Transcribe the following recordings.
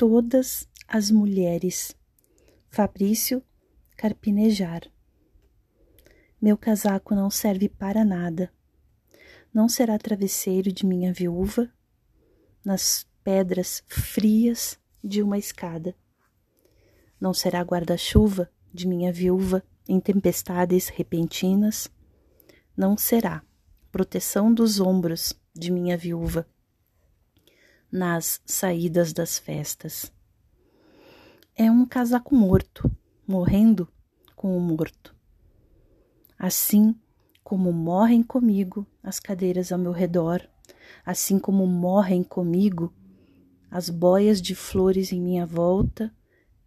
todas as mulheres. Fabrício Carpinejar. Meu casaco não serve para nada. Não será travesseiro de minha viúva nas pedras frias de uma escada. Não será guarda-chuva de minha viúva em tempestades repentinas. Não será proteção dos ombros de minha viúva nas saídas das festas. É um casaco morto, morrendo com o morto. Assim como morrem comigo as cadeiras ao meu redor, assim como morrem comigo as boias de flores em minha volta,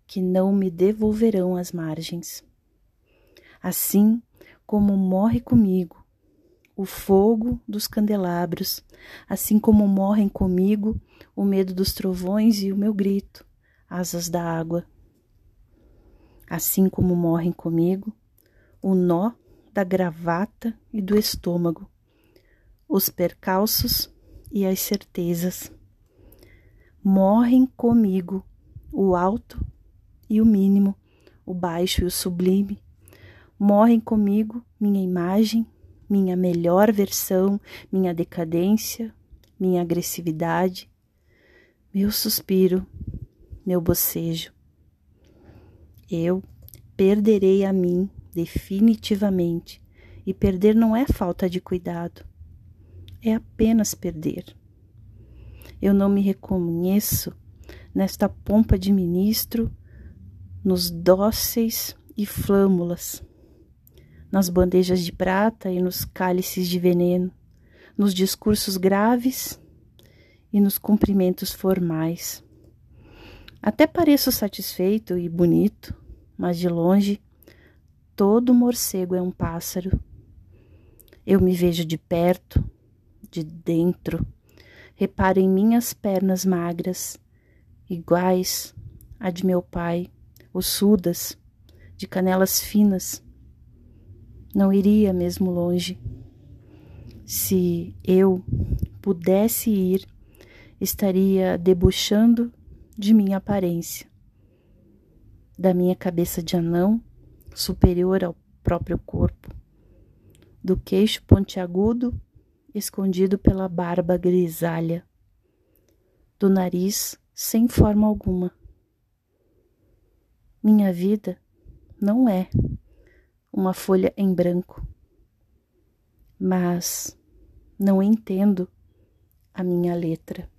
que não me devolverão as margens. Assim como morre comigo o fogo dos candelabros, assim como morrem comigo o medo dos trovões e o meu grito, asas da água. Assim como morrem comigo o nó da gravata e do estômago, os percalços e as certezas. Morrem comigo o alto e o mínimo, o baixo e o sublime. Morrem comigo minha imagem minha melhor versão, minha decadência, minha agressividade, meu suspiro, meu bocejo. Eu perderei a mim definitivamente, e perder não é falta de cuidado, é apenas perder. Eu não me reconheço nesta pompa de ministro, nos dóceis e flâmulas nas bandejas de prata e nos cálices de veneno, nos discursos graves e nos cumprimentos formais. Até pareço satisfeito e bonito, mas de longe todo morcego é um pássaro. Eu me vejo de perto, de dentro, reparo em minhas pernas magras, iguais à de meu pai, ossudas, de canelas finas, não iria mesmo longe. Se eu pudesse ir, estaria debochando de minha aparência, da minha cabeça de anão, superior ao próprio corpo, do queixo pontiagudo, escondido pela barba grisalha, do nariz sem forma alguma. Minha vida não é uma folha em branco, mas não entendo a minha letra.